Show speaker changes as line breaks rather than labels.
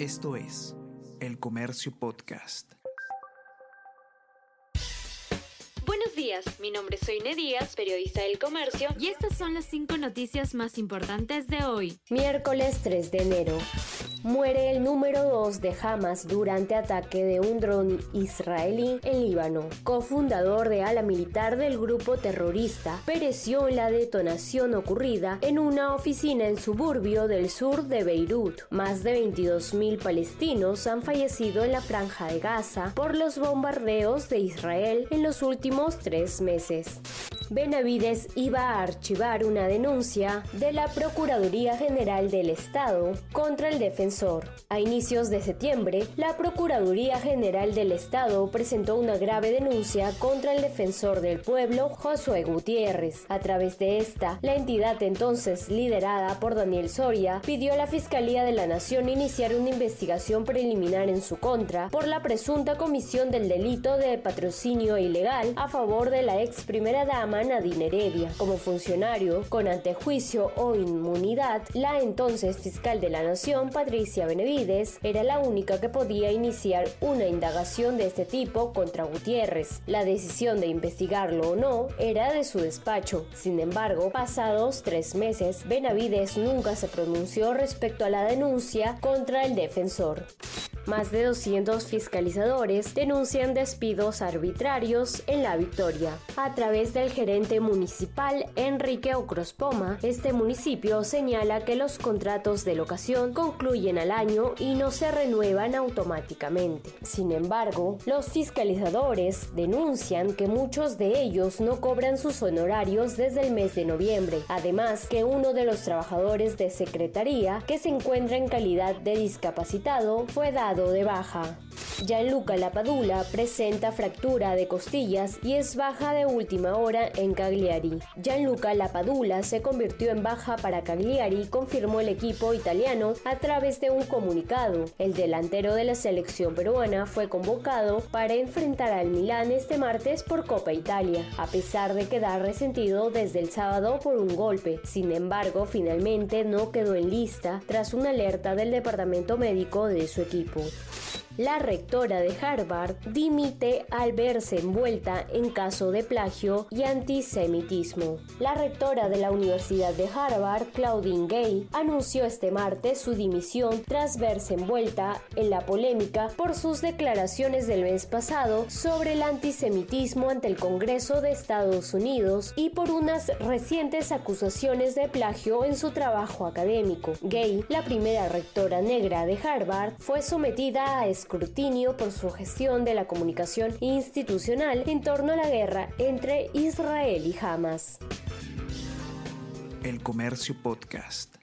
Esto es El Comercio Podcast.
Buenos días, mi nombre es Soine Díaz, periodista del comercio,
y estas son las cinco noticias más importantes de hoy.
Miércoles 3 de enero. Muere el número 2 de Hamas durante ataque de un dron israelí en Líbano. Cofundador de ala militar del grupo terrorista, pereció en la detonación ocurrida en una oficina en suburbio del sur de Beirut. Más de 22.000 palestinos han fallecido en la franja de Gaza por los bombardeos de Israel en los últimos tres meses. Benavides iba a archivar una denuncia de la Procuraduría General del Estado contra el defensor. A inicios de septiembre, la Procuraduría General del Estado presentó una grave denuncia contra el defensor del pueblo, Josué Gutiérrez. A través de esta, la entidad entonces liderada por Daniel Soria pidió a la Fiscalía de la Nación iniciar una investigación preliminar en su contra por la presunta comisión del delito de patrocinio ilegal a favor de la ex primera dama Nadine Heredia. Como funcionario con antejuicio o inmunidad, la entonces fiscal de la Nación, Patricia Benevides, era la única que podía iniciar una indagación de este tipo contra Gutiérrez. La decisión de investigarlo o no era de su despacho. Sin embargo, pasados tres meses, Benavides nunca se pronunció respecto a la denuncia contra el defensor. Más de 200 fiscalizadores denuncian despidos arbitrarios en la Victoria. A través del gerente municipal Enrique Ocrospoma, este municipio señala que los contratos de locación concluyen al año y no se renuevan automáticamente. Sin embargo, los fiscalizadores denuncian que muchos de ellos no cobran sus honorarios desde el mes de noviembre. Además, que uno de los trabajadores de secretaría que se encuentra en calidad de discapacitado fue de baja. Gianluca Lapadula presenta fractura de costillas y es baja de última hora en Cagliari. Gianluca Lapadula se convirtió en baja para Cagliari, confirmó el equipo italiano a través de un comunicado. El delantero de la selección peruana fue convocado para enfrentar al Milán este martes por Copa Italia, a pesar de quedar resentido desde el sábado por un golpe. Sin embargo, finalmente no quedó en lista tras una alerta del departamento médico de su equipo. La rectora de Harvard dimite al verse envuelta en caso de plagio y antisemitismo. La rectora de la Universidad de Harvard, Claudine Gay, anunció este martes su dimisión tras verse envuelta en la polémica por sus declaraciones del mes pasado sobre el antisemitismo ante el Congreso de Estados Unidos y por unas recientes acusaciones de plagio en su trabajo académico. Gay, la primera rectora negra de Harvard, fue sometida a por su gestión de la comunicación institucional en torno a la guerra entre Israel y Hamas.
El Comercio Podcast.